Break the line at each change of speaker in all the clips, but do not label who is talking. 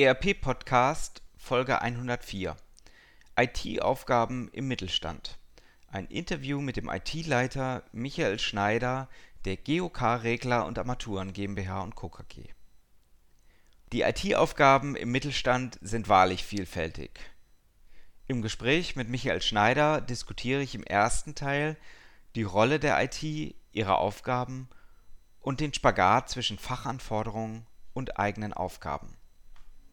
ERP-Podcast Folge 104 IT-Aufgaben im Mittelstand. Ein Interview mit dem IT-Leiter Michael Schneider der GOK Regler und Armaturen GmbH und Co. KG. Die IT-Aufgaben im Mittelstand sind wahrlich vielfältig. Im Gespräch mit Michael Schneider diskutiere ich im ersten Teil die Rolle der IT, ihre Aufgaben und den Spagat zwischen Fachanforderungen und eigenen Aufgaben.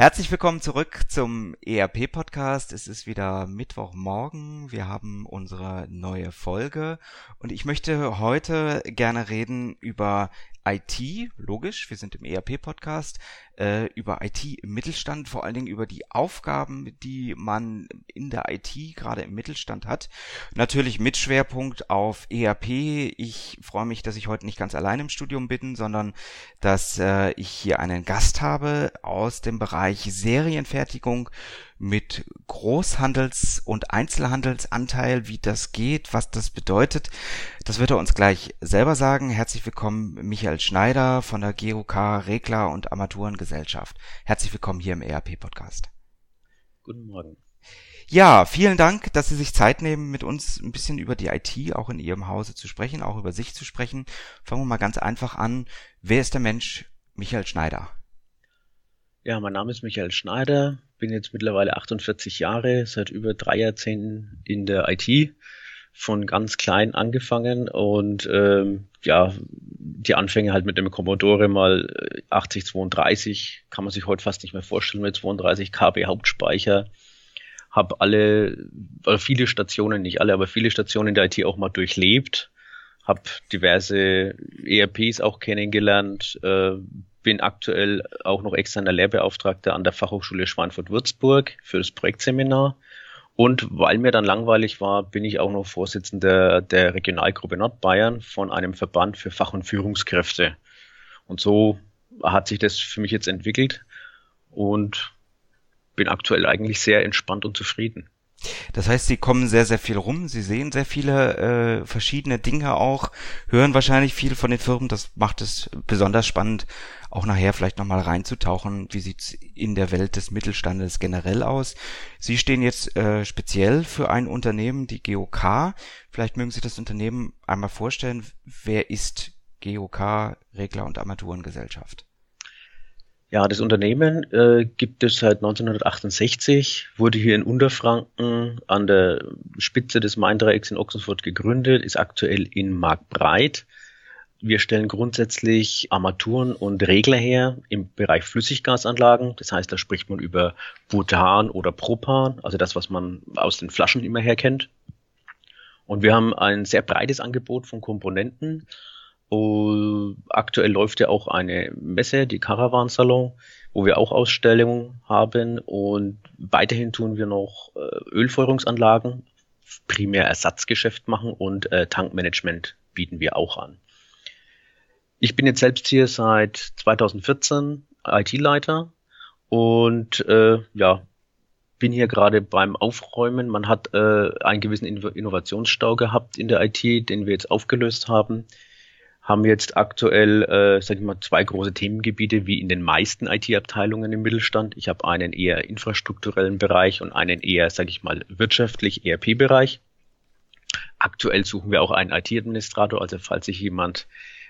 Herzlich willkommen zurück zum ERP-Podcast. Es ist wieder Mittwochmorgen. Wir haben unsere neue Folge und ich möchte heute gerne reden über IT, logisch, wir sind im ERP-Podcast, äh, über IT im Mittelstand, vor allen Dingen über die Aufgaben, die man in der IT gerade im Mittelstand hat. Natürlich mit Schwerpunkt auf ERP. Ich freue mich, dass ich heute nicht ganz allein im Studium bin, sondern dass äh, ich hier einen Gast habe aus dem Bereich Serienfertigung mit Großhandels- und Einzelhandelsanteil, wie das geht, was das bedeutet. Das wird er uns gleich selber sagen. Herzlich willkommen, Michael Schneider von der GOK Regler und Armaturengesellschaft. Herzlich willkommen hier im ERP-Podcast.
Guten Morgen.
Ja, vielen Dank, dass Sie sich Zeit nehmen, mit uns ein bisschen über die IT auch in Ihrem Hause zu sprechen, auch über sich zu sprechen. Fangen wir mal ganz einfach an. Wer ist der Mensch Michael Schneider?
Ja, mein Name ist Michael Schneider, bin jetzt mittlerweile 48 Jahre, seit über drei Jahrzehnten in der IT, von ganz klein angefangen und ähm, ja, die Anfänge halt mit dem Commodore mal 8032, kann man sich heute fast nicht mehr vorstellen, mit 32 KB Hauptspeicher. Habe alle, oder viele Stationen, nicht alle, aber viele Stationen in der IT auch mal durchlebt. Habe diverse ERPs auch kennengelernt, äh, bin aktuell auch noch externer Lehrbeauftragter an der Fachhochschule Schweinfurt-Würzburg für das Projektseminar. Und weil mir dann langweilig war, bin ich auch noch Vorsitzender der Regionalgruppe Nordbayern von einem Verband für Fach- und Führungskräfte. Und so hat sich das für mich jetzt entwickelt und bin aktuell eigentlich sehr entspannt und zufrieden.
Das heißt, sie kommen sehr, sehr viel rum, sie sehen sehr viele äh, verschiedene Dinge auch, hören wahrscheinlich viel von den Firmen, das macht es besonders spannend, auch nachher vielleicht nochmal reinzutauchen, wie sieht's in der Welt des Mittelstandes generell aus. Sie stehen jetzt äh, speziell für ein Unternehmen, die GOK. Vielleicht mögen Sie das Unternehmen einmal vorstellen. Wer ist GOK, Regler und Armaturengesellschaft?
Ja, das Unternehmen äh, gibt es seit 1968, wurde hier in Unterfranken an der Spitze des Main-Dreiecks in Ochsenfurt gegründet, ist aktuell in Marktbreit. Wir stellen grundsätzlich Armaturen und Regler her im Bereich Flüssiggasanlagen. Das heißt, da spricht man über Butan oder Propan, also das, was man aus den Flaschen immer her kennt. Und wir haben ein sehr breites Angebot von Komponenten Uh, aktuell läuft ja auch eine Messe, die Caravan Salon, wo wir auch Ausstellungen haben und weiterhin tun wir noch äh, Ölfeuerungsanlagen, primär Ersatzgeschäft machen und äh, Tankmanagement bieten wir auch an. Ich bin jetzt selbst hier seit 2014 IT-Leiter und äh, ja, bin hier gerade beim Aufräumen. Man hat äh, einen gewissen Innovationsstau gehabt in der IT, den wir jetzt aufgelöst haben haben jetzt aktuell, äh, sag ich mal, zwei große Themengebiete wie in den meisten IT-Abteilungen im Mittelstand. Ich habe einen eher infrastrukturellen Bereich und einen eher, sag ich mal, wirtschaftlich ERP-Bereich. Aktuell suchen wir auch einen IT-Administrator, also falls sich jemand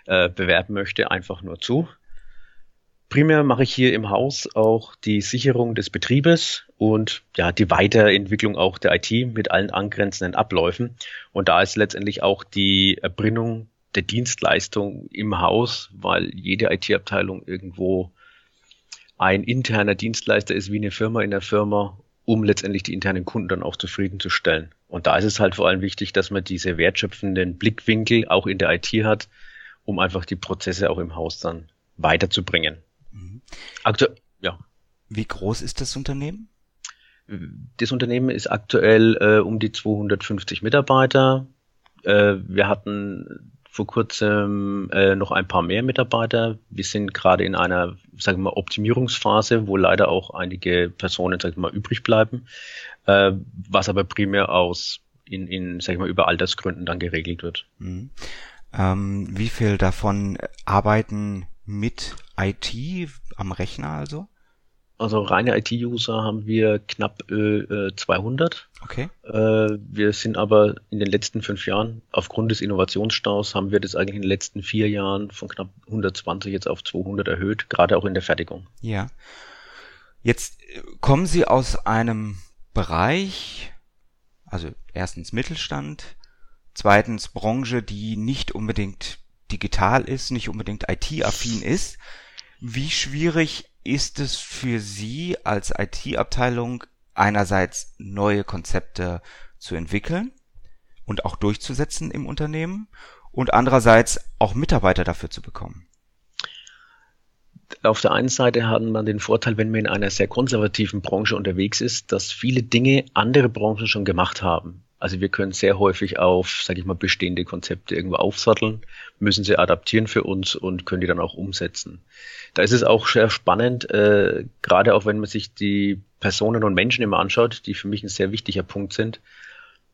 äh, bewerben möchte, einfach nur zu. primär mache ich hier im Haus auch die Sicherung des Betriebes und ja, die Weiterentwicklung auch der IT mit allen angrenzenden Abläufen. Und da ist letztendlich auch die Erbringung der Dienstleistung im Haus, weil jede IT-Abteilung irgendwo ein interner Dienstleister ist wie eine Firma in der Firma, um letztendlich die internen Kunden dann auch zufriedenzustellen. Und da ist es halt vor allem wichtig, dass man diese wertschöpfenden Blickwinkel auch in der IT hat, um einfach die Prozesse auch im Haus dann weiterzubringen. Mhm.
Aktuell, ja. Wie groß ist das Unternehmen?
Das Unternehmen ist aktuell äh, um die 250 Mitarbeiter. Äh, wir hatten vor kurzem äh, noch ein paar mehr Mitarbeiter. Wir sind gerade in einer, sagen wir mal, Optimierungsphase, wo leider auch einige Personen, sagen wir mal, übrig bleiben, äh, was aber primär aus in, in, sag ich mal, über Altersgründen dann geregelt wird. Mhm.
Ähm, wie viel davon arbeiten mit IT am Rechner also?
Also reine IT-User haben wir knapp äh, 200.
Okay.
Äh, wir sind aber in den letzten fünf Jahren, aufgrund des Innovationsstaus, haben wir das eigentlich in den letzten vier Jahren von knapp 120 jetzt auf 200 erhöht, gerade auch in der Fertigung.
Ja. Jetzt äh, kommen Sie aus einem Bereich, also erstens Mittelstand, zweitens Branche, die nicht unbedingt digital ist, nicht unbedingt IT-affin ist. Wie schwierig ist es für Sie als IT-Abteilung einerseits neue Konzepte zu entwickeln und auch durchzusetzen im Unternehmen und andererseits auch Mitarbeiter dafür zu bekommen?
Auf der einen Seite hat man den Vorteil, wenn man in einer sehr konservativen Branche unterwegs ist, dass viele Dinge andere Branchen schon gemacht haben. Also wir können sehr häufig auf, sage ich mal, bestehende Konzepte irgendwo aufsatteln, müssen sie adaptieren für uns und können die dann auch umsetzen. Da ist es auch sehr spannend, äh, gerade auch wenn man sich die Personen und Menschen immer anschaut, die für mich ein sehr wichtiger Punkt sind,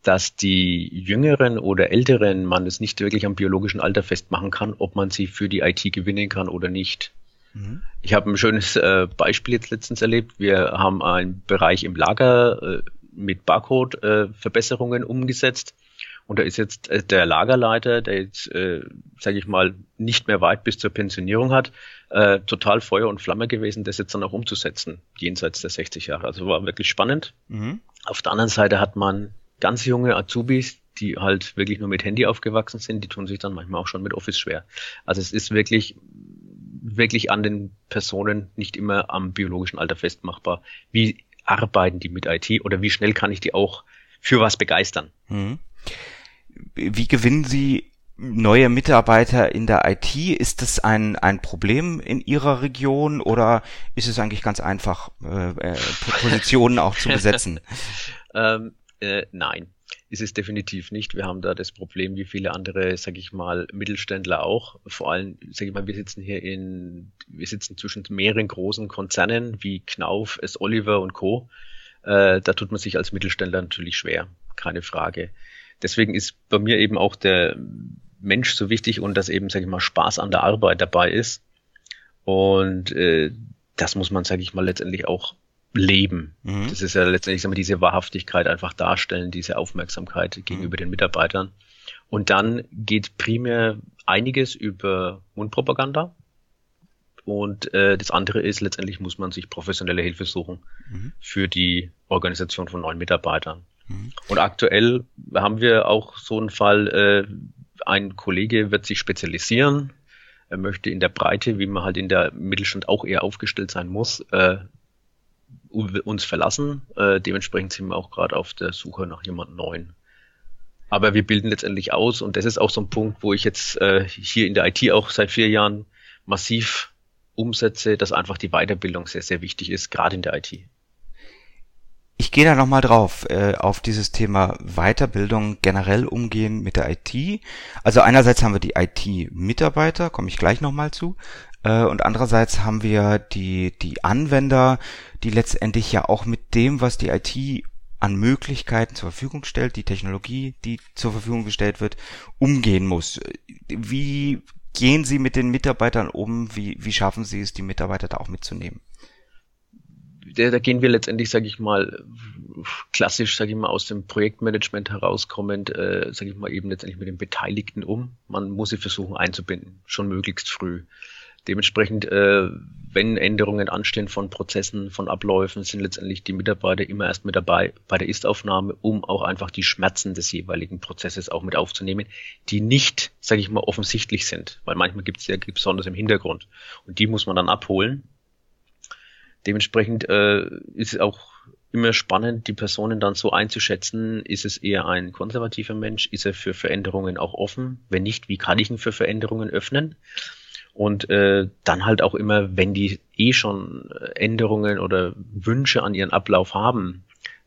dass die Jüngeren oder Älteren man es nicht wirklich am biologischen Alter festmachen kann, ob man sie für die IT gewinnen kann oder nicht. Mhm. Ich habe ein schönes äh, Beispiel jetzt letztens erlebt. Wir haben einen Bereich im Lager, äh, mit Barcode-Verbesserungen äh, umgesetzt. Und da ist jetzt äh, der Lagerleiter, der jetzt, äh, sage ich mal, nicht mehr weit bis zur Pensionierung hat, äh, total Feuer und Flamme gewesen, das jetzt dann auch umzusetzen, jenseits der 60 Jahre. Also war wirklich spannend. Mhm. Auf der anderen Seite hat man ganz junge Azubis, die halt wirklich nur mit Handy aufgewachsen sind, die tun sich dann manchmal auch schon mit Office schwer. Also es ist wirklich wirklich an den Personen nicht immer am biologischen Alter festmachbar, wie arbeiten die mit IT oder wie schnell kann ich die auch für was begeistern? Mhm.
Wie gewinnen Sie neue Mitarbeiter in der IT? Ist das ein, ein Problem in Ihrer Region oder ist es eigentlich ganz einfach, äh, äh Positionen auch zu besetzen?
ähm, äh, nein ist es definitiv nicht. Wir haben da das Problem, wie viele andere, sage ich mal, Mittelständler auch. Vor allem, sage ich mal, wir sitzen hier in, wir sitzen zwischen mehreren großen Konzernen wie Knauf, S. Oliver und Co. Äh, da tut man sich als Mittelständler natürlich schwer, keine Frage. Deswegen ist bei mir eben auch der Mensch so wichtig und dass eben, sage ich mal, Spaß an der Arbeit dabei ist. Und äh, das muss man, sage ich mal, letztendlich auch leben. Mhm. Das ist ja letztendlich wir, diese Wahrhaftigkeit einfach darstellen, diese Aufmerksamkeit gegenüber mhm. den Mitarbeitern. Und dann geht primär einiges über Mundpropaganda. Und äh, das andere ist, letztendlich muss man sich professionelle Hilfe suchen mhm. für die Organisation von neuen Mitarbeitern. Mhm. Und aktuell haben wir auch so einen Fall, äh, ein Kollege wird sich spezialisieren, er möchte in der Breite, wie man halt in der Mittelstand auch eher aufgestellt sein muss, äh, uns verlassen. Äh, dementsprechend sind wir auch gerade auf der Suche nach jemand Neuen. Aber wir bilden letztendlich aus und das ist auch so ein Punkt, wo ich jetzt äh, hier in der IT auch seit vier Jahren massiv umsetze, dass einfach die Weiterbildung sehr, sehr wichtig ist, gerade in der IT.
Ich gehe da nochmal drauf, äh, auf dieses Thema Weiterbildung generell umgehen mit der IT. Also einerseits haben wir die IT-Mitarbeiter, komme ich gleich nochmal zu, und andererseits haben wir die, die Anwender, die letztendlich ja auch mit dem, was die IT an Möglichkeiten zur Verfügung stellt, die Technologie, die zur Verfügung gestellt wird, umgehen muss. Wie gehen Sie mit den Mitarbeitern um? Wie, wie schaffen Sie es, die Mitarbeiter da auch mitzunehmen?
Da, da gehen wir letztendlich, sage ich mal, klassisch, sage ich mal, aus dem Projektmanagement herauskommend, äh, sage ich mal, eben letztendlich mit den Beteiligten um. Man muss sie versuchen einzubinden, schon möglichst früh Dementsprechend, äh, wenn Änderungen anstehen von Prozessen, von Abläufen, sind letztendlich die Mitarbeiter immer erst mit dabei bei der Ist-Aufnahme, um auch einfach die Schmerzen des jeweiligen Prozesses auch mit aufzunehmen, die nicht, sage ich mal, offensichtlich sind, weil manchmal gibt es ja besonders im Hintergrund. Und die muss man dann abholen. Dementsprechend äh, ist es auch immer spannend, die Personen dann so einzuschätzen, ist es eher ein konservativer Mensch, ist er für Veränderungen auch offen, wenn nicht, wie kann ich ihn für Veränderungen öffnen? Und äh, dann halt auch immer, wenn die eh schon Änderungen oder Wünsche an ihren Ablauf haben,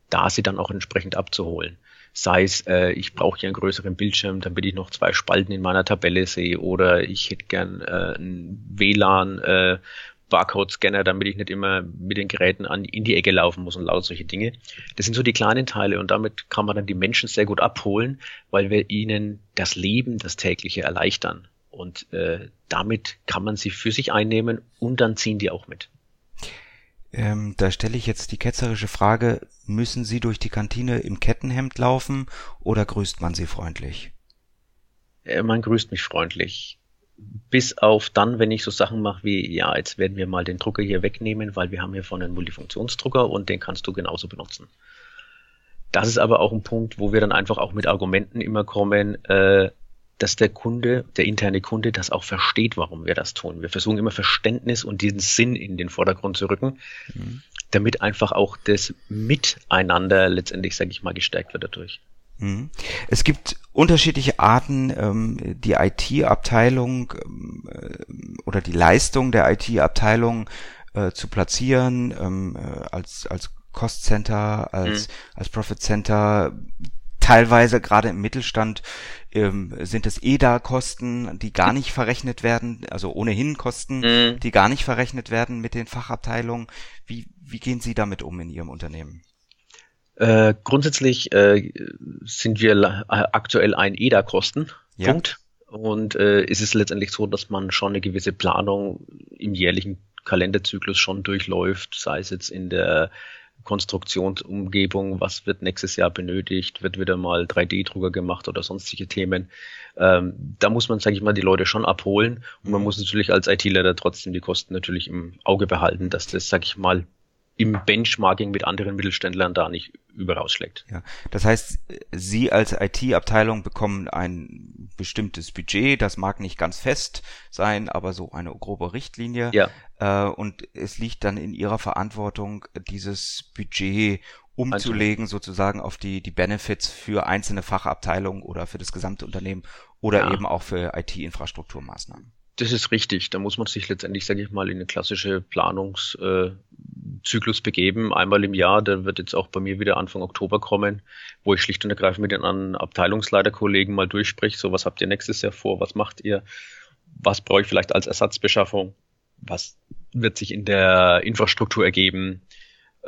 da sie dann auch entsprechend abzuholen. Sei es, äh, ich brauche hier einen größeren Bildschirm, damit ich noch zwei Spalten in meiner Tabelle sehe, oder ich hätte gern äh, ein WLAN, äh, Barcode-Scanner, damit ich nicht immer mit den Geräten an, in die Ecke laufen muss und lauter solche Dinge. Das sind so die kleinen Teile und damit kann man dann die Menschen sehr gut abholen, weil wir ihnen das Leben, das tägliche erleichtern. Und äh, damit kann man sie für sich einnehmen und dann ziehen die auch mit.
Ähm, da stelle ich jetzt die ketzerische Frage, müssen Sie durch die Kantine im Kettenhemd laufen oder grüßt man Sie freundlich?
Äh, man grüßt mich freundlich. Bis auf dann, wenn ich so Sachen mache wie, ja, jetzt werden wir mal den Drucker hier wegnehmen, weil wir haben hier vorne einen Multifunktionsdrucker und den kannst du genauso benutzen. Das ist aber auch ein Punkt, wo wir dann einfach auch mit Argumenten immer kommen, äh, dass der Kunde, der interne Kunde, das auch versteht, warum wir das tun. Wir versuchen immer Verständnis und diesen Sinn in den Vordergrund zu rücken, mhm. damit einfach auch das Miteinander letztendlich, sage ich mal, gestärkt wird dadurch.
Mhm. Es gibt unterschiedliche Arten, ähm, die IT-Abteilung ähm, äh, oder die Leistung der IT-Abteilung äh, zu platzieren ähm, äh, als als Cost Center, als mhm. als Profit Center teilweise gerade im Mittelstand ähm, sind es EDA-Kosten, die gar nicht verrechnet werden, also ohnehin Kosten, mhm. die gar nicht verrechnet werden mit den Fachabteilungen. Wie, wie gehen Sie damit um in Ihrem Unternehmen?
Äh, grundsätzlich äh, sind wir äh, aktuell ein EDA-Kosten. Ja. Punkt. Und äh, ist es letztendlich so, dass man schon eine gewisse Planung im jährlichen Kalenderzyklus schon durchläuft, sei es jetzt in der Konstruktionsumgebung, was wird nächstes Jahr benötigt, wird wieder mal 3D-Drucker gemacht oder sonstige Themen. Ähm, da muss man, sage ich mal, die Leute schon abholen und man mhm. muss natürlich als IT-Leiter trotzdem die Kosten natürlich im Auge behalten, dass das, sage ich mal, im Benchmarking mit anderen Mittelständlern da nicht überausschlägt.
Ja, das heißt, Sie als IT-Abteilung bekommen ein bestimmtes Budget, das mag nicht ganz fest sein, aber so eine grobe Richtlinie. Ja. Äh, und es liegt dann in Ihrer Verantwortung, dieses Budget umzulegen, sozusagen auf die, die Benefits für einzelne Fachabteilungen oder für das gesamte Unternehmen oder ja. eben auch für IT-Infrastrukturmaßnahmen.
Das ist richtig. Da muss man sich letztendlich, sage ich mal, in eine klassische Planungszyklus äh, begeben. Einmal im Jahr, der wird jetzt auch bei mir wieder Anfang Oktober kommen, wo ich schlicht und ergreifend mit den anderen Abteilungsleiterkollegen mal durchspreche. So, was habt ihr nächstes Jahr vor? Was macht ihr? Was brauche ich vielleicht als Ersatzbeschaffung? Was wird sich in der Infrastruktur ergeben?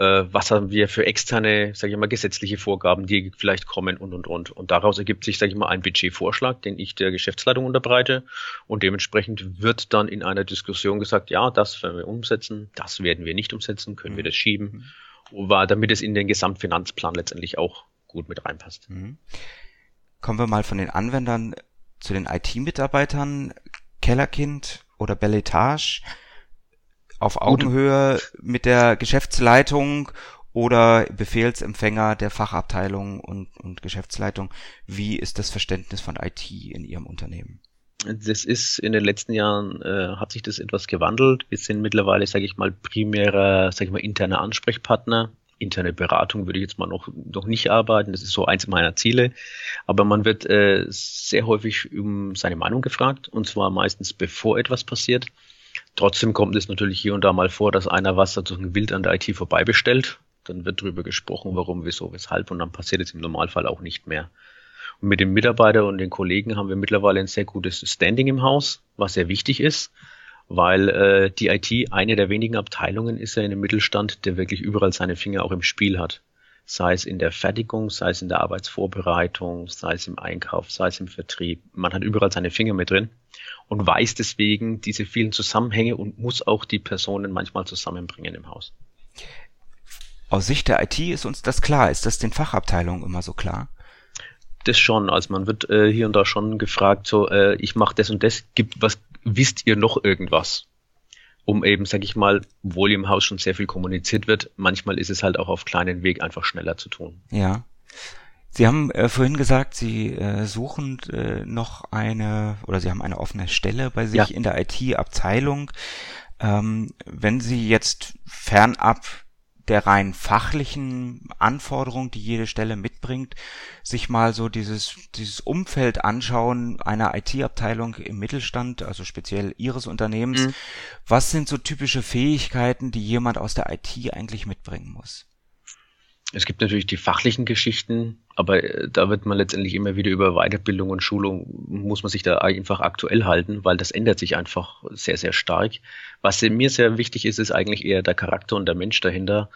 Äh, was haben wir für externe, sage ich mal, gesetzliche Vorgaben, die vielleicht kommen und und und. Und daraus ergibt sich, sage ich mal, ein Budgetvorschlag, den ich der Geschäftsleitung unterbreite. Und dementsprechend wird dann in einer Diskussion gesagt, ja, das werden wir umsetzen, das werden wir nicht umsetzen, können mhm. wir das schieben, mhm. war, damit es in den Gesamtfinanzplan letztendlich auch gut mit reinpasst. Mhm.
Kommen wir mal von den Anwendern zu den IT-Mitarbeitern. Kellerkind oder Belletage auf Augenhöhe mit der Geschäftsleitung oder Befehlsempfänger der Fachabteilung und, und Geschäftsleitung. Wie ist das Verständnis von IT in Ihrem Unternehmen?
Das ist in den letzten Jahren äh, hat sich das etwas gewandelt. Wir sind mittlerweile, sage ich mal, primärer, sage ich mal, interner Ansprechpartner. Interne Beratung würde ich jetzt mal noch noch nicht arbeiten. Das ist so eins meiner Ziele. Aber man wird äh, sehr häufig um seine Meinung gefragt und zwar meistens bevor etwas passiert. Trotzdem kommt es natürlich hier und da mal vor, dass einer was sozusagen wild an der IT vorbei bestellt. Dann wird darüber gesprochen, warum, wieso, weshalb und dann passiert es im Normalfall auch nicht mehr. Und mit den Mitarbeitern und den Kollegen haben wir mittlerweile ein sehr gutes Standing im Haus, was sehr wichtig ist, weil äh, die IT eine der wenigen Abteilungen ist ja in dem Mittelstand, der wirklich überall seine Finger auch im Spiel hat. Sei es in der Fertigung, sei es in der Arbeitsvorbereitung, sei es im Einkauf, sei es im Vertrieb. Man hat überall seine Finger mit drin und weiß deswegen diese vielen Zusammenhänge und muss auch die Personen manchmal zusammenbringen im Haus.
Aus Sicht der IT ist uns das klar. Ist das den Fachabteilungen immer so klar?
Das schon. Also man wird äh, hier und da schon gefragt, so äh, ich mache das und das. Gibt was? Wisst ihr noch irgendwas? Um eben, sag ich mal, obwohl im Haus schon sehr viel kommuniziert wird, manchmal ist es halt auch auf kleinen Weg einfach schneller zu tun.
Ja. Sie haben äh, vorhin gesagt, Sie äh, suchen äh, noch eine oder Sie haben eine offene Stelle bei sich ja. in der IT-Abteilung. Ähm, wenn Sie jetzt fernab der rein fachlichen Anforderung, die jede Stelle mitbringt, sich mal so dieses, dieses Umfeld anschauen einer IT-Abteilung im Mittelstand, also speziell Ihres Unternehmens. Mhm. Was sind so typische Fähigkeiten, die jemand aus der IT eigentlich mitbringen muss?
Es gibt natürlich die fachlichen Geschichten, aber äh, da wird man letztendlich immer wieder über Weiterbildung und Schulung, muss man sich da einfach aktuell halten, weil das ändert sich einfach sehr, sehr stark. Was mir sehr wichtig ist, ist eigentlich eher der Charakter und der Mensch dahinter,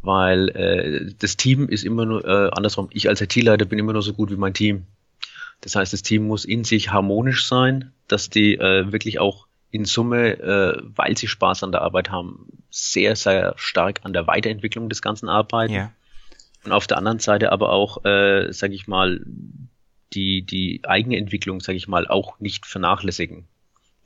weil äh, das Team ist immer nur, äh, andersrum, ich als IT-Leiter bin immer nur so gut wie mein Team. Das heißt, das Team muss in sich harmonisch sein, dass die äh, wirklich auch in Summe, äh, weil sie Spaß an der Arbeit haben, sehr, sehr stark an der Weiterentwicklung des Ganzen arbeiten. Ja und auf der anderen Seite aber auch, äh, sage ich mal, die, die eigene Entwicklung, sage ich mal, auch nicht vernachlässigen.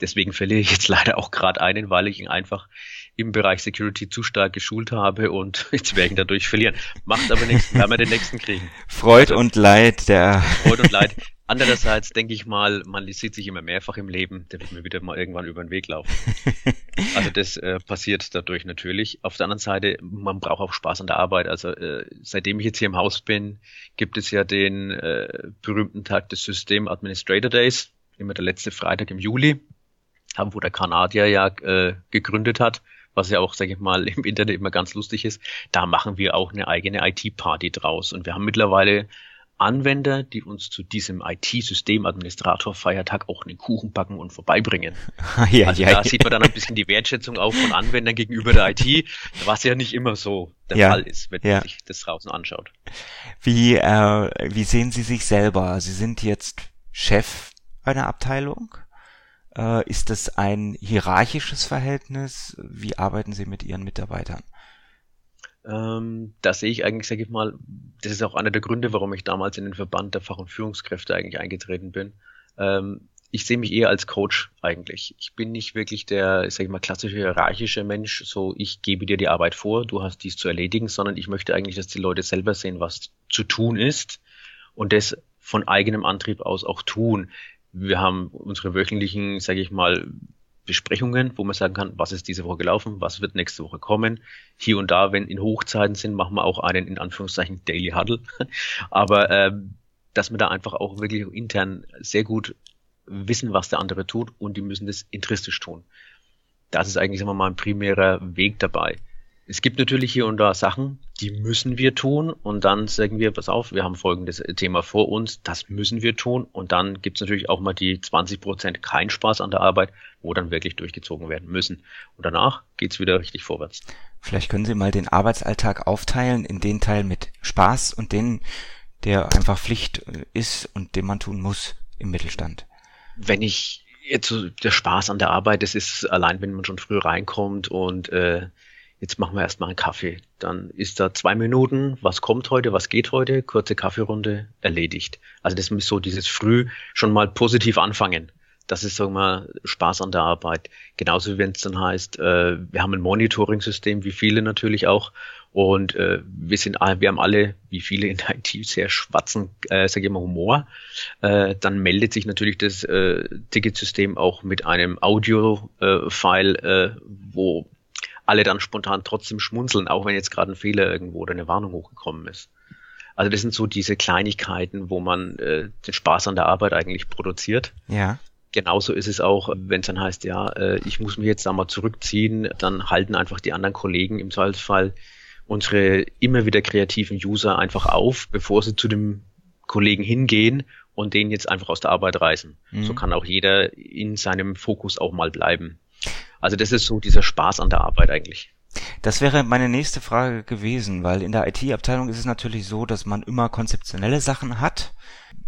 Deswegen verliere ich jetzt leider auch gerade einen, weil ich ihn einfach im Bereich Security zu stark geschult habe und jetzt werde ich ihn dadurch verlieren. Macht aber nichts, werden wir den nächsten kriegen.
Freud also, und Leid, der.
Freud und Leid. Andererseits denke ich mal, man sieht sich immer mehrfach im Leben, der wird mir wieder mal irgendwann über den Weg laufen. Also das äh, passiert dadurch natürlich. Auf der anderen Seite, man braucht auch Spaß an der Arbeit. Also äh, seitdem ich jetzt hier im Haus bin, gibt es ja den äh, berühmten Tag des System Administrator Days, immer der letzte Freitag im Juli, wo der Kanadier ja äh, gegründet hat was ja auch, sage ich mal, im Internet immer ganz lustig ist, da machen wir auch eine eigene IT-Party draus. Und wir haben mittlerweile Anwender, die uns zu diesem IT-Systemadministrator-Feiertag auch einen Kuchen backen und vorbeibringen. ja, also ja, da ja. sieht man dann ein bisschen die Wertschätzung auch von Anwendern gegenüber der IT, was ja nicht immer so der ja, Fall ist, wenn man sich das draußen anschaut.
Wie, äh, wie sehen Sie sich selber? Sie sind jetzt Chef einer Abteilung. Äh, ist das ein hierarchisches Verhältnis? Wie arbeiten Sie mit Ihren Mitarbeitern?
Ähm, da sehe ich eigentlich, sage ich mal, das ist auch einer der Gründe, warum ich damals in den Verband der Fach- und Führungskräfte eigentlich eingetreten bin. Ähm, ich sehe mich eher als Coach eigentlich. Ich bin nicht wirklich der, ich mal, klassische hierarchische Mensch, so ich gebe dir die Arbeit vor, du hast dies zu erledigen, sondern ich möchte eigentlich, dass die Leute selber sehen, was zu tun ist und das von eigenem Antrieb aus auch tun. Wir haben unsere wöchentlichen, sage ich mal, Besprechungen, wo man sagen kann, was ist diese Woche gelaufen, was wird nächste Woche kommen. Hier und da, wenn in Hochzeiten sind, machen wir auch einen in Anführungszeichen Daily Huddle. Aber äh, dass wir da einfach auch wirklich intern sehr gut wissen, was der andere tut und die müssen das intrinsisch tun. Das ist eigentlich, sagen wir mal, ein primärer Weg dabei. Es gibt natürlich hier und da Sachen, die müssen wir tun und dann sagen wir, pass auf, wir haben folgendes Thema vor uns, das müssen wir tun und dann gibt es natürlich auch mal die 20 Prozent kein Spaß an der Arbeit, wo dann wirklich durchgezogen werden müssen. Und danach geht's wieder richtig vorwärts.
Vielleicht können Sie mal den Arbeitsalltag aufteilen in den Teil mit Spaß und den, der einfach Pflicht ist und den man tun muss im Mittelstand.
Wenn ich jetzt so der Spaß an der Arbeit, das ist allein, wenn man schon früh reinkommt und äh, jetzt machen wir erstmal einen Kaffee. Dann ist da zwei Minuten, was kommt heute, was geht heute, kurze Kaffeerunde, erledigt. Also das ist so dieses Früh schon mal positiv anfangen. Das ist, sagen wir mal, Spaß an der Arbeit. Genauso wie wenn es dann heißt, äh, wir haben ein Monitoring-System, wie viele natürlich auch. Und äh, wir sind wir haben alle, wie viele in der IT, sehr schwarzen, äh, sage ich mal, Humor. Äh, dann meldet sich natürlich das äh, Ticketsystem auch mit einem Audio-File, äh, wo alle dann spontan trotzdem schmunzeln, auch wenn jetzt gerade ein Fehler irgendwo oder eine Warnung hochgekommen ist. Also das sind so diese Kleinigkeiten, wo man äh, den Spaß an der Arbeit eigentlich produziert.
Ja.
Genauso ist es auch, wenn es dann heißt, ja, äh, ich muss mich jetzt da mal zurückziehen, dann halten einfach die anderen Kollegen im Zweifelsfall unsere immer wieder kreativen User einfach auf, bevor sie zu dem Kollegen hingehen und den jetzt einfach aus der Arbeit reißen. Mhm. So kann auch jeder in seinem Fokus auch mal bleiben. Also das ist so dieser Spaß an der Arbeit eigentlich.
Das wäre meine nächste Frage gewesen, weil in der IT-Abteilung ist es natürlich so, dass man immer konzeptionelle Sachen hat.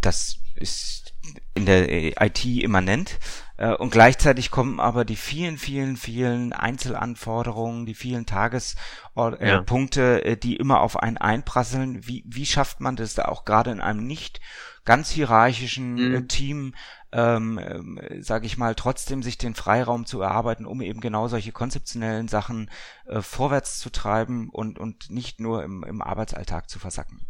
Das ist in der IT immanent. Äh, und gleichzeitig kommen aber die vielen, vielen, vielen Einzelanforderungen, die vielen Tagespunkte, ja. Äh, die immer auf einen einprasseln. Wie, wie schafft man das da auch gerade in einem nicht ganz hierarchischen mhm. Team ähm, äh, sage ich mal, trotzdem sich den Freiraum zu erarbeiten, um eben genau solche konzeptionellen Sachen äh, vorwärts zu treiben und, und nicht nur im, im Arbeitsalltag zu versacken?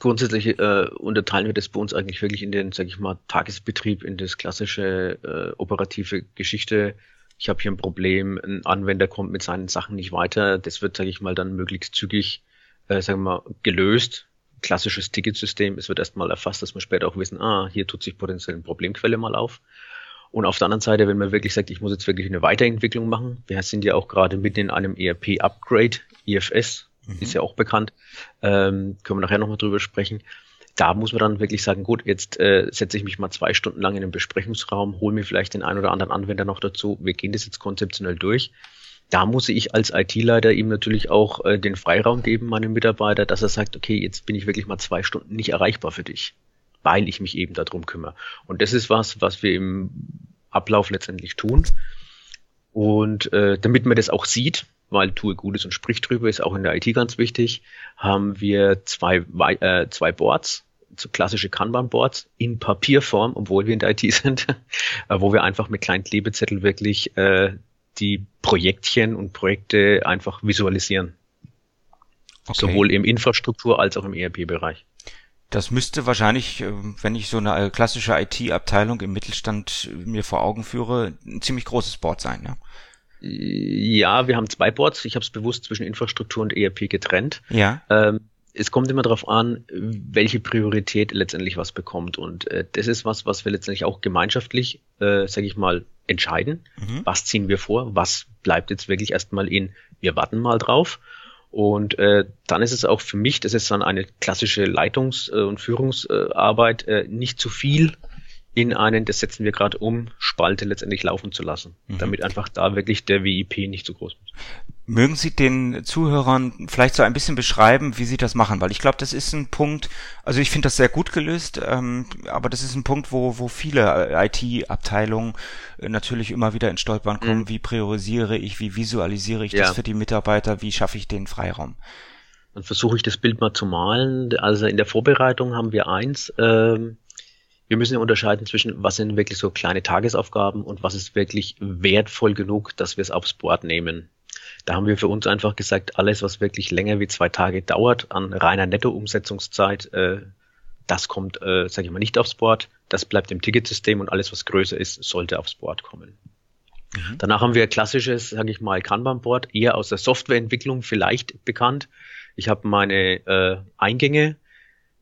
Grundsätzlich äh, unterteilen wir das bei uns eigentlich wirklich in den, sage ich mal, Tagesbetrieb, in das klassische äh, operative Geschichte. Ich habe hier ein Problem, ein Anwender kommt mit seinen Sachen nicht weiter. Das wird, sage ich mal, dann möglichst zügig, äh, sagen wir mal, gelöst klassisches Ticketsystem. Es wird erstmal erfasst, dass wir später auch wissen, ah, hier tut sich potenziell eine Problemquelle mal auf. Und auf der anderen Seite, wenn man wirklich sagt, ich muss jetzt wirklich eine Weiterentwicklung machen, wir sind ja auch gerade mitten in einem ERP-Upgrade, IFS, mhm. ist ja auch bekannt, ähm, können wir nachher nochmal drüber sprechen. Da muss man dann wirklich sagen, gut, jetzt äh, setze ich mich mal zwei Stunden lang in den Besprechungsraum, hole mir vielleicht den einen oder anderen Anwender noch dazu, wir gehen das jetzt konzeptionell durch da muss ich als IT-Leiter ihm natürlich auch äh, den Freiraum geben, meinem Mitarbeiter, dass er sagt, okay, jetzt bin ich wirklich mal zwei Stunden nicht erreichbar für dich, weil ich mich eben darum kümmere. Und das ist was, was wir im Ablauf letztendlich tun. Und äh, damit man das auch sieht, weil tue Gutes und sprich drüber, ist auch in der IT ganz wichtig, haben wir zwei, äh, zwei Boards, so klassische Kanban-Boards in Papierform, obwohl wir in der IT sind, äh, wo wir einfach mit kleinen Klebezettel wirklich äh, die Projektchen und Projekte einfach visualisieren. Okay. Sowohl im Infrastruktur- als auch im ERP-Bereich.
Das müsste wahrscheinlich, äh, wenn ich so eine äh, klassische IT-Abteilung im Mittelstand mir vor Augen führe, ein ziemlich großes Board sein, ja?
Ja, wir haben zwei Boards. Ich habe es bewusst zwischen Infrastruktur und ERP getrennt.
Ja.
Ähm, es kommt immer darauf an, welche Priorität letztendlich was bekommt. Und äh, das ist was, was wir letztendlich auch gemeinschaftlich, äh, sage ich mal, entscheiden. Mhm. Was ziehen wir vor? Was bleibt jetzt wirklich erstmal in, wir warten mal drauf. Und äh, dann ist es auch für mich, das ist dann eine klassische Leitungs- äh, und Führungsarbeit, äh, nicht zu viel in einen, das setzen wir gerade um, Spalte letztendlich laufen zu lassen, mhm. damit einfach da wirklich der WIP nicht so groß ist.
Mögen Sie den Zuhörern vielleicht so ein bisschen beschreiben, wie Sie das machen? Weil ich glaube, das ist ein Punkt, also ich finde das sehr gut gelöst, ähm, aber das ist ein Punkt, wo, wo viele IT-Abteilungen äh, natürlich immer wieder in Stolpern kommen. Mhm. Wie priorisiere ich, wie visualisiere ich ja. das für die Mitarbeiter, wie schaffe ich den Freiraum?
Dann versuche ich das Bild mal zu malen. Also in der Vorbereitung haben wir eins, ähm, wir müssen ja unterscheiden zwischen, was sind wirklich so kleine Tagesaufgaben und was ist wirklich wertvoll genug, dass wir es aufs Board nehmen. Da haben wir für uns einfach gesagt, alles, was wirklich länger wie zwei Tage dauert an reiner Nettoumsetzungszeit, äh, das kommt, äh, sage ich mal, nicht aufs Board. Das bleibt im Ticketsystem und alles, was größer ist, sollte aufs Board kommen. Mhm. Danach haben wir klassisches, sage ich mal, Kanban-Board, eher aus der Softwareentwicklung vielleicht bekannt. Ich habe meine äh, Eingänge,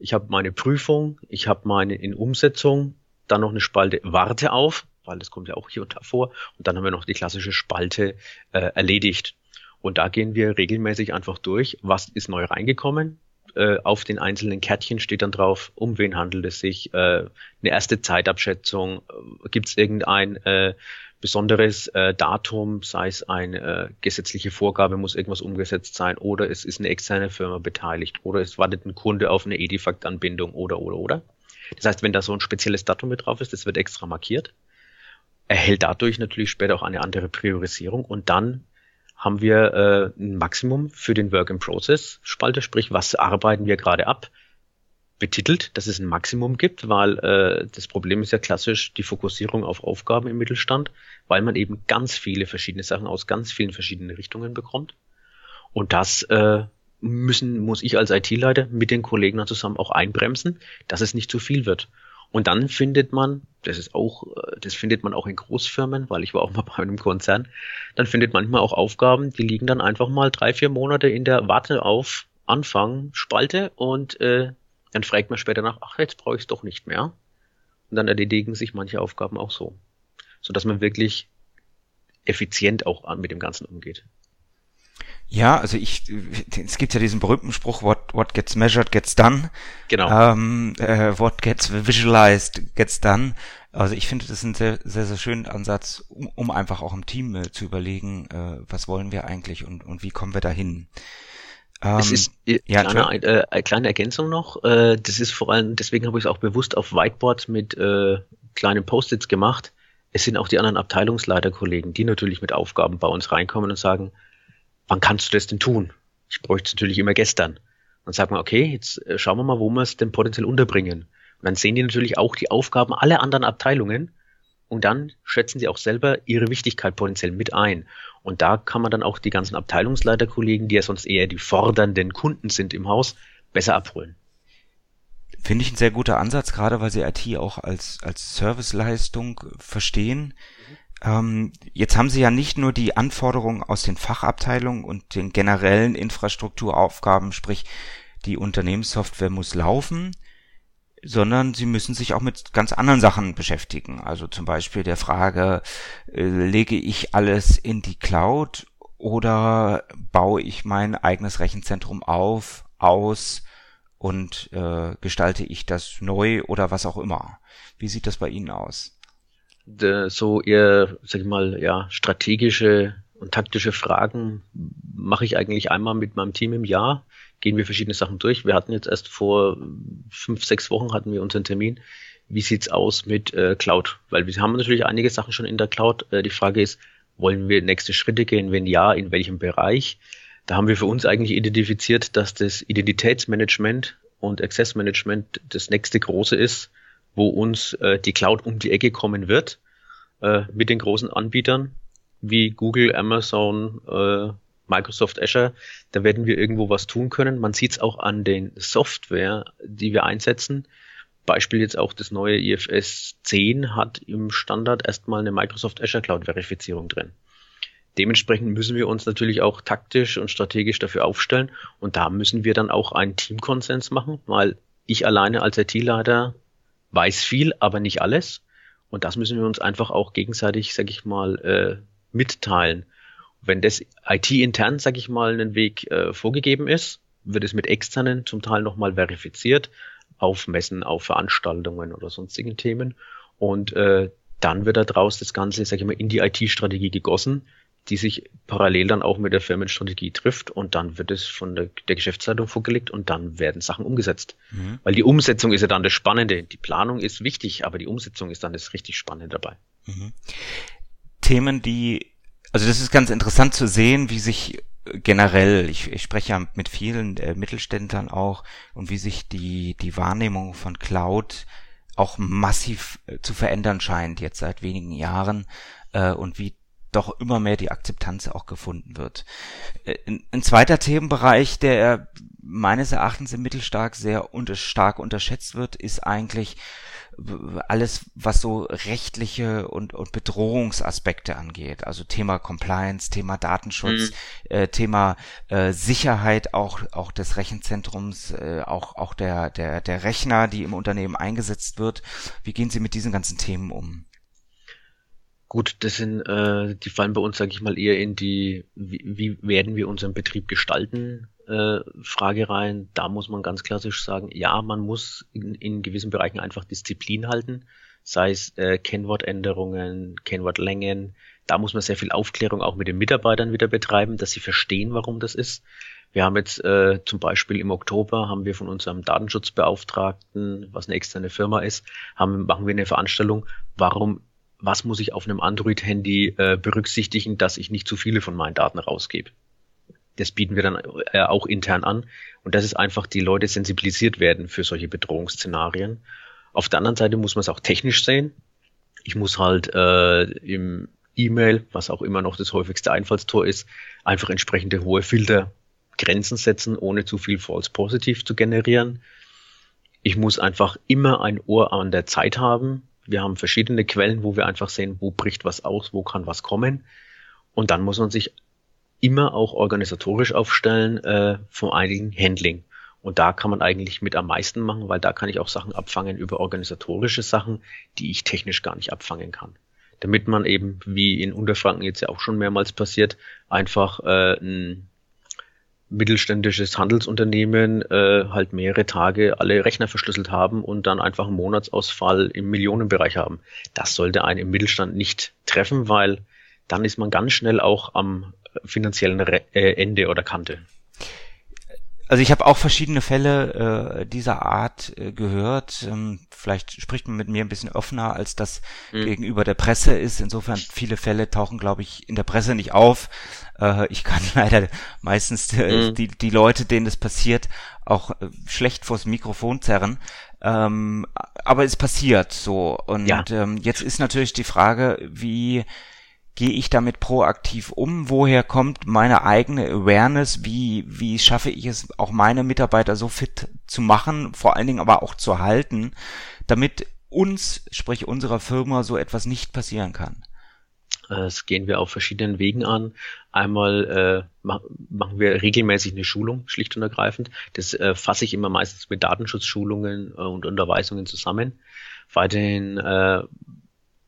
ich habe meine Prüfung, ich habe meine in Umsetzung, dann noch eine Spalte Warte auf, weil das kommt ja auch hier und da vor, und dann haben wir noch die klassische Spalte äh, erledigt. Und da gehen wir regelmäßig einfach durch, was ist neu reingekommen. Äh, auf den einzelnen Kärtchen steht dann drauf, um wen handelt es sich, äh, eine erste Zeitabschätzung, äh, gibt es irgendein äh, besonderes äh, Datum, sei es eine äh, gesetzliche Vorgabe, muss irgendwas umgesetzt sein, oder es ist eine externe Firma beteiligt, oder es wartet ein Kunde auf eine Edifact-Anbindung, oder, oder, oder. Das heißt, wenn da so ein spezielles Datum mit drauf ist, das wird extra markiert, erhält dadurch natürlich später auch eine andere Priorisierung und dann haben wir äh, ein Maximum für den Work in Process Spalte, sprich, was arbeiten wir gerade ab, betitelt, dass es ein Maximum gibt, weil äh, das Problem ist ja klassisch die Fokussierung auf Aufgaben im Mittelstand, weil man eben ganz viele verschiedene Sachen aus ganz vielen verschiedenen Richtungen bekommt. Und das äh, müssen, muss ich als IT-Leiter mit den Kollegen dann zusammen auch einbremsen, dass es nicht zu viel wird. Und dann findet man, das ist auch, äh, das findet man auch in Großfirmen, weil ich war auch mal bei einem Konzern, dann findet manchmal auch Aufgaben, die liegen dann einfach mal drei, vier Monate in der Warte auf Anfang Spalte und äh, dann fragt man später nach, ach, jetzt brauche ich es doch nicht mehr. Und dann erledigen sich manche Aufgaben auch so. So dass man wirklich effizient auch mit dem Ganzen umgeht.
Ja, also ich, es gibt ja diesen berühmten Spruch, what, what gets measured gets done.
Genau.
Ähm, äh, what gets visualized gets done. Also ich finde das ist ein sehr, sehr, sehr schönen Ansatz, um, um einfach auch im Team äh, zu überlegen, äh, was wollen wir eigentlich und, und wie kommen wir dahin.
Ähm, es ist äh, ja, kleine, äh, eine kleine Ergänzung noch. Äh, das ist vor allem, deswegen habe ich es auch bewusst auf Whiteboards mit äh, kleinen Post-its gemacht. Es sind auch die anderen Abteilungsleiterkollegen, die natürlich mit Aufgaben bei uns reinkommen und sagen, wann kannst du das denn tun? Ich bräuchte es natürlich immer gestern. Dann sagt man, okay, jetzt äh, schauen wir mal, wo wir es denn potenziell unterbringen. Und dann sehen die natürlich auch die Aufgaben aller anderen Abteilungen und dann schätzen sie auch selber ihre Wichtigkeit potenziell mit ein. Und da kann man dann auch die ganzen Abteilungsleiterkollegen, die ja sonst eher die fordernden Kunden sind im Haus, besser abholen.
Finde ich ein sehr guter Ansatz, gerade weil sie IT auch als, als Serviceleistung verstehen. Ähm, jetzt haben Sie ja nicht nur die Anforderungen aus den Fachabteilungen und den generellen Infrastrukturaufgaben, sprich die Unternehmenssoftware muss laufen, sondern Sie müssen sich auch mit ganz anderen Sachen beschäftigen. Also zum Beispiel der Frage, äh, lege ich alles in die Cloud oder baue ich mein eigenes Rechenzentrum auf, aus und äh, gestalte ich das neu oder was auch immer. Wie sieht das bei Ihnen aus?
So eher, sag ich mal, ja, strategische und taktische Fragen mache ich eigentlich einmal mit meinem Team im Jahr. Gehen wir verschiedene Sachen durch. Wir hatten jetzt erst vor fünf, sechs Wochen hatten wir unseren Termin. Wie sieht's aus mit äh, Cloud? Weil wir haben natürlich einige Sachen schon in der Cloud. Äh, die Frage ist, wollen wir nächste Schritte gehen? Wenn ja, in welchem Bereich? Da haben wir für uns eigentlich identifiziert, dass das Identitätsmanagement und Access Management das nächste große ist wo uns äh, die Cloud um die Ecke kommen wird äh, mit den großen Anbietern wie Google, Amazon, äh, Microsoft Azure. Da werden wir irgendwo was tun können. Man sieht es auch an den Software, die wir einsetzen. Beispiel jetzt auch das neue IFS 10 hat im Standard erstmal eine Microsoft Azure Cloud Verifizierung drin. Dementsprechend müssen wir uns natürlich auch taktisch und strategisch dafür aufstellen und da müssen wir dann auch einen Teamkonsens machen, weil ich alleine als IT-Leiter weiß viel, aber nicht alles. Und das müssen wir uns einfach auch gegenseitig, sag ich mal, äh, mitteilen. Wenn das IT-intern, sag ich mal, einen Weg äh, vorgegeben ist, wird es mit externen zum Teil nochmal verifiziert, auf Messen, auf Veranstaltungen oder sonstigen Themen. Und äh, dann wird daraus das Ganze, sag ich mal, in die IT-Strategie gegossen, die sich parallel dann auch mit der Firmenstrategie trifft und dann wird es von der, der Geschäftsleitung vorgelegt und dann werden Sachen umgesetzt. Mhm. Weil die Umsetzung ist ja dann das Spannende. Die Planung ist wichtig, aber die Umsetzung ist dann das richtig Spannende dabei. Mhm.
Themen, die, also das ist ganz interessant zu sehen, wie sich generell, ich, ich spreche ja mit vielen äh, Mittelständlern auch und wie sich die, die Wahrnehmung von Cloud auch massiv äh, zu verändern scheint jetzt seit wenigen Jahren äh, und wie doch immer mehr die Akzeptanz auch gefunden wird. Äh, ein, zweiter Themenbereich, der meines Erachtens im Mittelstark sehr unter, stark unterschätzt wird, ist eigentlich alles, was so rechtliche und, und Bedrohungsaspekte angeht. Also Thema Compliance, Thema Datenschutz, mhm. äh, Thema äh, Sicherheit auch, auch des Rechenzentrums, äh, auch, auch der, der, der Rechner, die im Unternehmen eingesetzt wird. Wie gehen Sie mit diesen ganzen Themen um?
Gut, das sind, äh, die fallen bei uns, sage ich mal, eher in die, wie, wie werden wir unseren Betrieb gestalten, äh, Frage rein. Da muss man ganz klassisch sagen, ja, man muss in, in gewissen Bereichen einfach Disziplin halten, sei es äh, Kennwortänderungen, Kennwortlängen. Da muss man sehr viel Aufklärung auch mit den Mitarbeitern wieder betreiben, dass sie verstehen, warum das ist. Wir haben jetzt äh, zum Beispiel im Oktober haben wir von unserem Datenschutzbeauftragten, was eine externe Firma ist, haben, machen wir eine Veranstaltung, warum was muss ich auf einem Android-Handy äh, berücksichtigen, dass ich nicht zu viele von meinen Daten rausgebe. Das bieten wir dann äh, auch intern an. Und das ist einfach, die Leute sensibilisiert werden für solche Bedrohungsszenarien. Auf der anderen Seite muss man es auch technisch sehen. Ich muss halt äh, im E-Mail, was auch immer noch das häufigste Einfallstor ist, einfach entsprechende hohe Filtergrenzen setzen, ohne zu viel False Positive zu generieren. Ich muss einfach immer ein Ohr an der Zeit haben wir haben verschiedene Quellen, wo wir einfach sehen, wo bricht was aus, wo kann was kommen. Und dann muss man sich immer auch organisatorisch aufstellen, äh, vor einigen Handling. Und da kann man eigentlich mit am meisten machen, weil da kann ich auch Sachen abfangen über organisatorische Sachen, die ich technisch gar nicht abfangen kann. Damit man eben, wie in Unterfranken jetzt ja auch schon mehrmals passiert, einfach äh, ein mittelständisches Handelsunternehmen äh, halt mehrere Tage alle Rechner verschlüsselt haben und dann einfach einen Monatsausfall im Millionenbereich haben. Das sollte einen im Mittelstand nicht treffen, weil dann ist man ganz schnell auch am finanziellen Re äh, Ende oder Kante.
Also ich habe auch verschiedene Fälle äh, dieser Art äh, gehört. Ähm, vielleicht spricht man mit mir ein bisschen offener, als das mhm. gegenüber der Presse ist. Insofern viele Fälle tauchen, glaube ich, in der Presse nicht auf. Äh, ich kann leider meistens äh, mhm. die, die Leute, denen das passiert, auch äh, schlecht vors Mikrofon zerren. Ähm, aber es passiert so. Und ja. ähm, jetzt ist natürlich die Frage, wie gehe ich damit proaktiv um? Woher kommt meine eigene Awareness? Wie, wie schaffe ich es, auch meine Mitarbeiter so fit zu machen, vor allen Dingen aber auch zu halten, damit uns, sprich unserer Firma, so etwas nicht passieren kann?
Das gehen wir auf verschiedenen Wegen an. Einmal äh, machen wir regelmäßig eine Schulung, schlicht und ergreifend. Das äh, fasse ich immer meistens mit Datenschutzschulungen äh, und Unterweisungen zusammen. Weiterhin äh,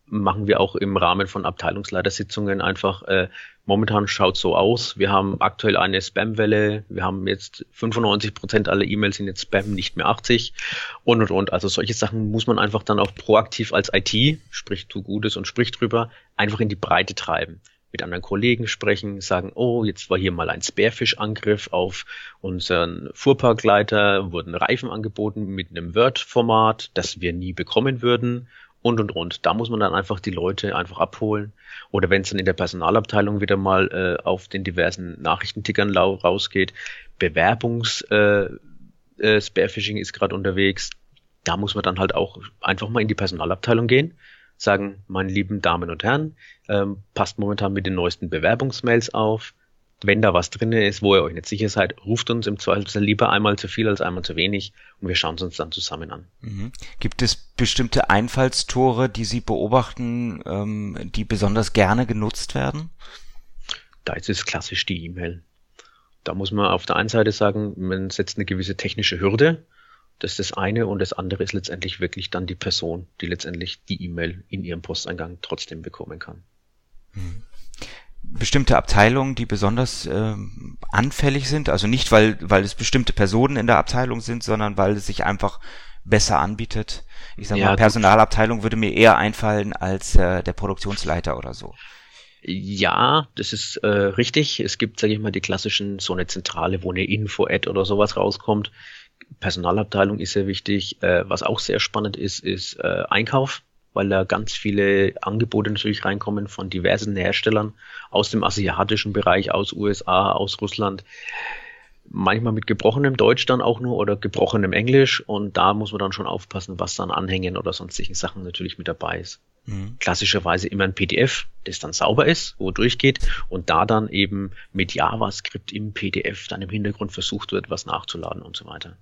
machen wir auch im Rahmen von Abteilungsleitersitzungen einfach, äh, momentan schaut so aus, wir haben aktuell eine Spam-Welle, wir haben jetzt 95 Prozent aller E-Mails sind jetzt Spam, nicht mehr 80 und und und. Also solche Sachen muss man einfach dann auch proaktiv als IT, sprich tu Gutes und sprich drüber, einfach in die Breite treiben. Mit anderen Kollegen sprechen, sagen, oh, jetzt war hier mal ein Spearfish-Angriff auf unseren Fuhrparkleiter, wurden Reifen angeboten mit einem Word-Format, das wir nie bekommen würden und und und. Da muss man dann einfach die Leute einfach abholen. Oder wenn es dann in der Personalabteilung wieder mal äh, auf den diversen Nachrichtentickern rausgeht, Bewerbungs äh, äh, Sparephishing ist gerade unterwegs. Da muss man dann halt auch einfach mal in die Personalabteilung gehen, sagen, meine lieben Damen und Herren, ähm, passt momentan mit den neuesten Bewerbungsmails auf wenn da was drin ist, wo ihr euch nicht sicher seid, ruft uns im Zweifelsfall lieber einmal zu viel als einmal zu wenig und wir schauen es uns dann zusammen an.
Mhm. Gibt es bestimmte Einfallstore, die Sie beobachten, ähm, die besonders gerne genutzt werden?
Da ist es klassisch die E-Mail. Da muss man auf der einen Seite sagen, man setzt eine gewisse technische Hürde. Das ist das eine und das andere ist letztendlich wirklich dann die Person, die letztendlich die E-Mail in ihrem Posteingang trotzdem bekommen kann.
Mhm bestimmte Abteilungen, die besonders äh, anfällig sind? Also nicht, weil, weil es bestimmte Personen in der Abteilung sind, sondern weil es sich einfach besser anbietet. Ich sag ja, mal, Personalabteilung würde mir eher einfallen als äh, der Produktionsleiter oder so.
Ja, das ist äh, richtig. Es gibt, sage ich mal, die klassischen, so eine Zentrale, wo eine Info-Ad oder sowas rauskommt. Personalabteilung ist sehr wichtig. Äh, was auch sehr spannend ist, ist äh, Einkauf weil da ganz viele Angebote natürlich reinkommen von diversen Herstellern aus dem asiatischen Bereich, aus USA, aus Russland. Manchmal mit gebrochenem Deutsch dann auch nur oder gebrochenem Englisch und da muss man dann schon aufpassen, was dann Anhängen oder sonstigen Sachen natürlich mit dabei ist. Mhm. Klassischerweise immer ein PDF, das dann sauber ist, wo durchgeht und da dann eben mit JavaScript im PDF dann im Hintergrund versucht wird, was nachzuladen und so weiter.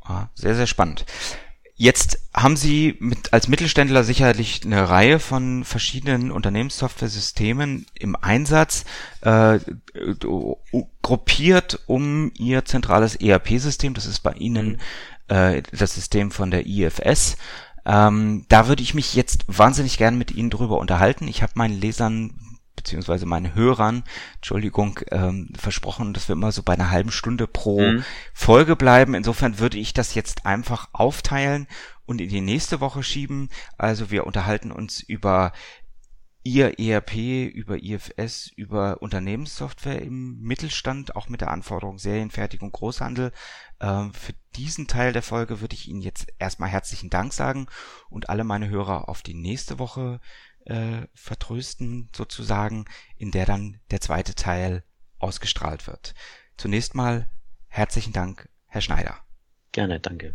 Ah, sehr, sehr spannend. Jetzt haben Sie mit, als Mittelständler sicherlich eine Reihe von verschiedenen Unternehmenssoftware-Systemen im Einsatz, äh, gruppiert um Ihr zentrales ERP-System. Das ist bei Ihnen äh, das System von der IFS. Ähm, da würde ich mich jetzt wahnsinnig gern mit Ihnen drüber unterhalten. Ich habe meinen Lesern beziehungsweise meinen Hörern, Entschuldigung, ähm, versprochen, dass wir immer so bei einer halben Stunde pro mhm. Folge bleiben. Insofern würde ich das jetzt einfach aufteilen und in die nächste Woche schieben. Also wir unterhalten uns über Ihr ERP, über IFS, über Unternehmenssoftware im Mittelstand, auch mit der Anforderung Serienfertigung, Großhandel. Ähm, für diesen Teil der Folge würde ich Ihnen jetzt erstmal herzlichen Dank sagen und alle meine Hörer auf die nächste Woche äh, vertrösten, sozusagen, in der dann der zweite Teil ausgestrahlt wird. Zunächst mal herzlichen Dank, Herr Schneider.
Gerne, danke.